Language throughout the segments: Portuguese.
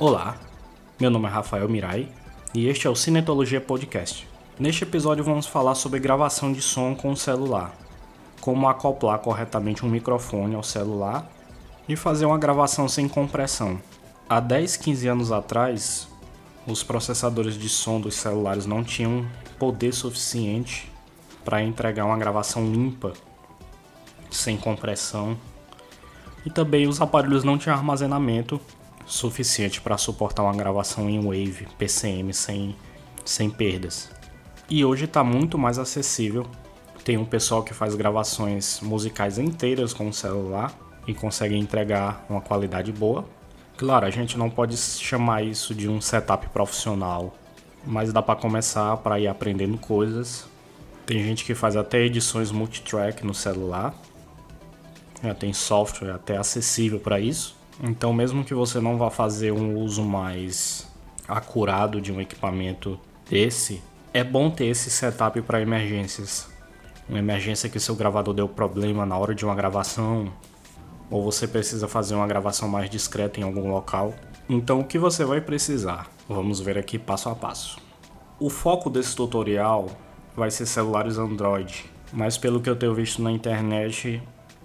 Olá, meu nome é Rafael Mirai e este é o Cinetologia Podcast. Neste episódio vamos falar sobre gravação de som com o celular, como acoplar corretamente um microfone ao celular e fazer uma gravação sem compressão. Há 10, 15 anos atrás, os processadores de som dos celulares não tinham poder suficiente para entregar uma gravação limpa, sem compressão, e também os aparelhos não tinham armazenamento suficiente para suportar uma gravação em Wave PCM sem, sem perdas. E hoje está muito mais acessível. Tem um pessoal que faz gravações musicais inteiras com o celular e consegue entregar uma qualidade boa. Claro, a gente não pode chamar isso de um setup profissional, mas dá para começar para ir aprendendo coisas. Tem gente que faz até edições multitrack no celular. Já tem software até acessível para isso. Então, mesmo que você não vá fazer um uso mais acurado de um equipamento desse, é bom ter esse setup para emergências. Uma emergência que seu gravador deu problema na hora de uma gravação, ou você precisa fazer uma gravação mais discreta em algum local. Então, o que você vai precisar? Vamos ver aqui passo a passo. O foco desse tutorial vai ser celulares Android, mas pelo que eu tenho visto na internet,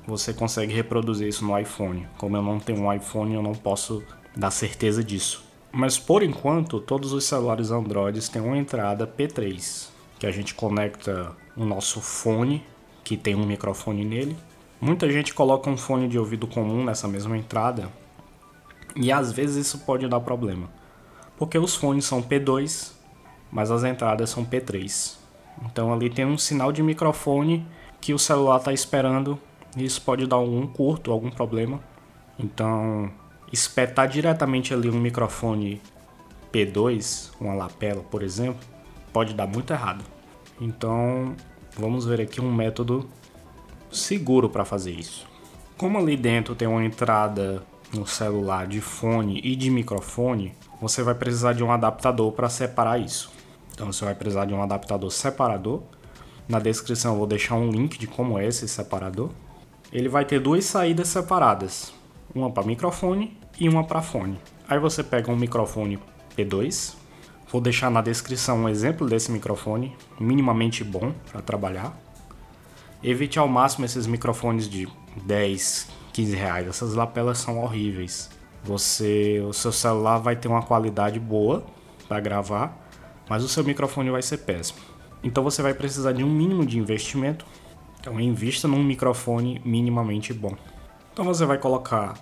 você consegue reproduzir isso no iPhone. Como eu não tenho um iPhone, eu não posso dar certeza disso. Mas por enquanto, todos os celulares Android têm uma entrada P3, que a gente conecta o nosso fone, que tem um microfone nele. Muita gente coloca um fone de ouvido comum nessa mesma entrada, e às vezes isso pode dar problema, porque os fones são P2, mas as entradas são P3. Então ali tem um sinal de microfone que o celular está esperando isso pode dar algum curto, algum problema. Então, espetar diretamente ali um microfone P2, uma lapela, por exemplo, pode dar muito errado. Então, vamos ver aqui um método seguro para fazer isso. Como ali dentro tem uma entrada no celular de fone e de microfone, você vai precisar de um adaptador para separar isso. Então você vai precisar de um adaptador separador. Na descrição eu vou deixar um link de como é esse separador ele vai ter duas saídas separadas, uma para microfone e uma para fone. Aí você pega um microfone P2, vou deixar na descrição um exemplo desse microfone, minimamente bom para trabalhar. Evite ao máximo esses microfones de 10, 15 reais, essas lapelas são horríveis. Você, o seu celular vai ter uma qualidade boa para gravar, mas o seu microfone vai ser péssimo. Então você vai precisar de um mínimo de investimento então invista num microfone minimamente bom. Então você vai colocar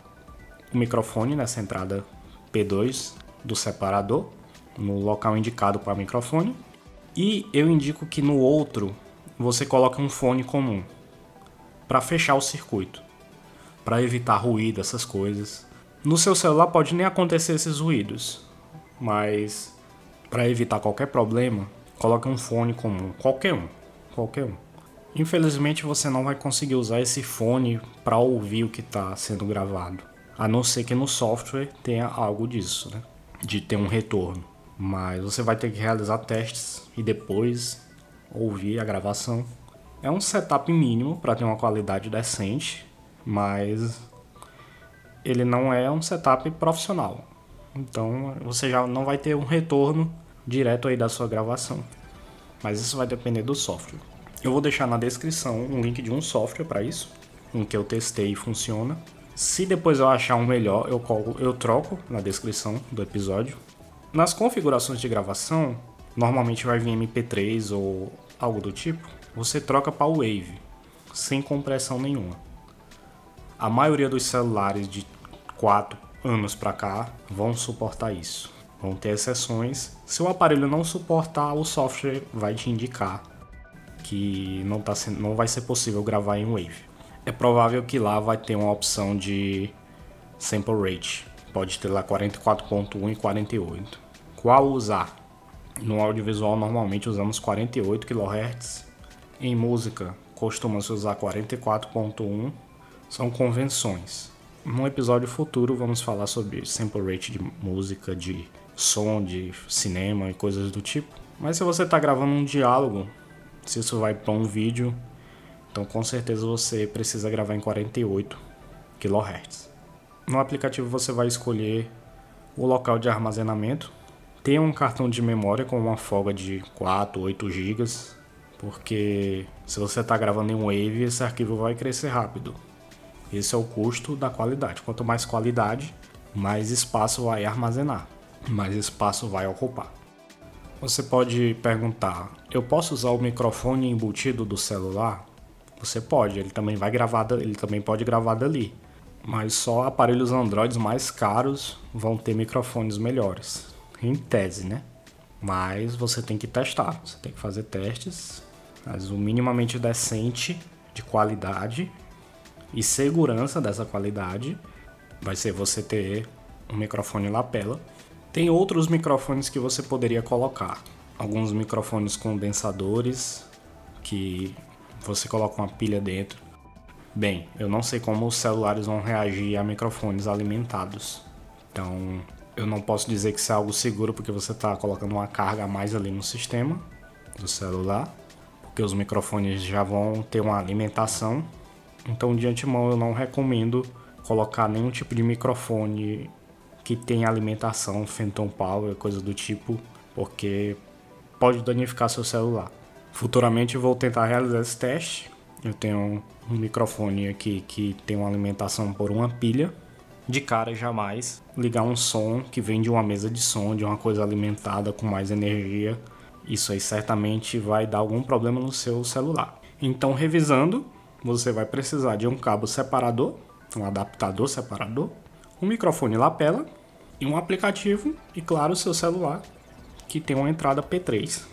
o microfone nessa entrada P2 do separador, no local indicado para microfone. E eu indico que no outro você coloque um fone comum para fechar o circuito, para evitar ruído, essas coisas. No seu celular pode nem acontecer esses ruídos, mas para evitar qualquer problema, coloque um fone comum, qualquer um, qualquer um. Infelizmente você não vai conseguir usar esse fone para ouvir o que está sendo gravado, a não ser que no software tenha algo disso, né? de ter um retorno. Mas você vai ter que realizar testes e depois ouvir a gravação. É um setup mínimo para ter uma qualidade decente, mas ele não é um setup profissional. Então você já não vai ter um retorno direto aí da sua gravação. Mas isso vai depender do software. Eu vou deixar na descrição um link de um software para isso, um que eu testei e funciona. Se depois eu achar um melhor, eu, colo, eu troco na descrição do episódio. Nas configurações de gravação, normalmente vai vir MP3 ou algo do tipo, você troca para Wave, sem compressão nenhuma. A maioria dos celulares de 4 anos para cá vão suportar isso. Vão ter exceções. Se o aparelho não suportar, o software vai te indicar que não, tá não vai ser possível gravar em Wave. É provável que lá vai ter uma opção de sample rate. Pode ter lá 44.1 e 48. Qual usar? No audiovisual normalmente usamos 48 kHz. Em música costuma-se usar 44.1. São convenções. Num episódio futuro vamos falar sobre sample rate de música, de som, de cinema e coisas do tipo. Mas se você está gravando um diálogo, se isso vai para um vídeo, então com certeza você precisa gravar em 48 kHz. No aplicativo você vai escolher o local de armazenamento. Tenha um cartão de memória com uma folga de 4, 8 GB, porque se você está gravando em Wave, esse arquivo vai crescer rápido. Esse é o custo da qualidade. Quanto mais qualidade, mais espaço vai armazenar, mais espaço vai ocupar. Você pode perguntar: eu posso usar o microfone embutido do celular? Você pode, ele também vai gravar, ele também pode gravar dali. Mas só aparelhos Androids mais caros vão ter microfones melhores, em tese, né? Mas você tem que testar, você tem que fazer testes, mas o minimamente decente de qualidade e segurança dessa qualidade vai ser você ter um microfone lapela tem outros microfones que você poderia colocar. Alguns microfones condensadores que você coloca uma pilha dentro. Bem, eu não sei como os celulares vão reagir a microfones alimentados. Então, eu não posso dizer que isso é algo seguro porque você está colocando uma carga a mais ali no sistema do celular, porque os microfones já vão ter uma alimentação. Então, de antemão, eu não recomendo colocar nenhum tipo de microfone que tem alimentação, Phantom Power, coisa do tipo, porque pode danificar seu celular. Futuramente vou tentar realizar esse teste. Eu tenho um microfone aqui que tem uma alimentação por uma pilha. De cara, jamais ligar um som que vem de uma mesa de som, de uma coisa alimentada com mais energia. Isso aí certamente vai dar algum problema no seu celular. Então, revisando, você vai precisar de um cabo separador, um adaptador separador, um microfone lapela e um aplicativo e, claro, seu celular que tem uma entrada P3.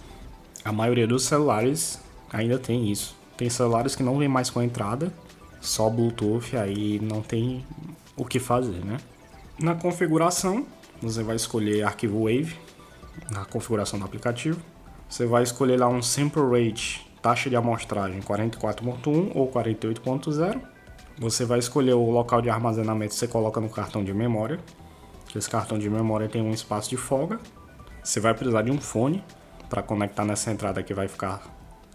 A maioria dos celulares ainda tem isso. Tem celulares que não vem mais com entrada, só Bluetooth, aí não tem o que fazer, né? Na configuração, você vai escolher arquivo Wave, na configuração do aplicativo. Você vai escolher lá um sample rate, taxa de amostragem 44.1 ou 48.0 você vai escolher o local de armazenamento você coloca no cartão de memória. Esse cartão de memória tem um espaço de folga. Você vai precisar de um fone para conectar nessa entrada que vai ficar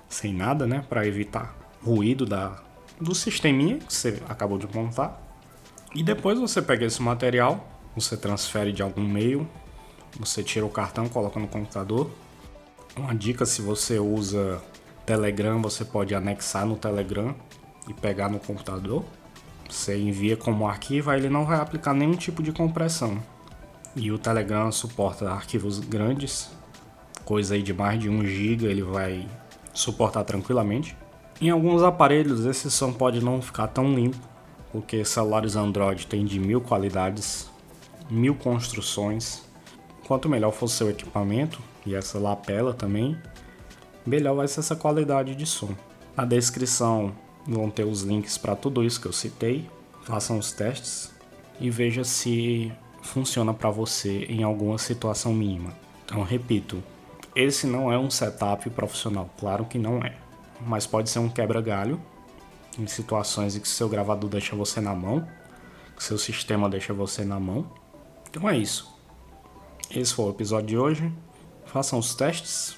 sem nada, né? Para evitar ruído da, do sisteminha que você acabou de montar. E depois você pega esse material, você transfere de algum meio, você tira o cartão, coloca no computador. Uma dica se você usa Telegram, você pode anexar no Telegram e pegar no computador, você envia como arquivo, aí ele não vai aplicar nenhum tipo de compressão. E o Telegram suporta arquivos grandes, coisa aí de mais de 1 GB, ele vai suportar tranquilamente. Em alguns aparelhos esse som pode não ficar tão limpo, porque celulares Android têm de mil qualidades, mil construções. Quanto melhor for seu equipamento e essa lapela também, melhor vai ser essa qualidade de som. Na descrição vão ter os links para tudo isso que eu citei. Façam os testes e veja se funciona para você em alguma situação mínima. Então, repito, esse não é um setup profissional, claro que não é, mas pode ser um quebra-galho em situações em que seu gravador deixa você na mão, que seu sistema deixa você na mão. Então é isso. Esse foi o episódio de hoje. Façam os testes.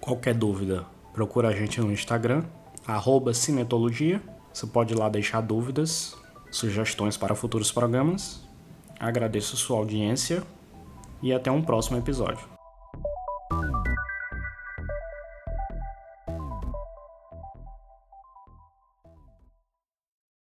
Qualquer dúvida, procura a gente no Instagram arroba Cinetologia. Você pode ir lá deixar dúvidas, sugestões para futuros programas. Agradeço sua audiência e até um próximo episódio.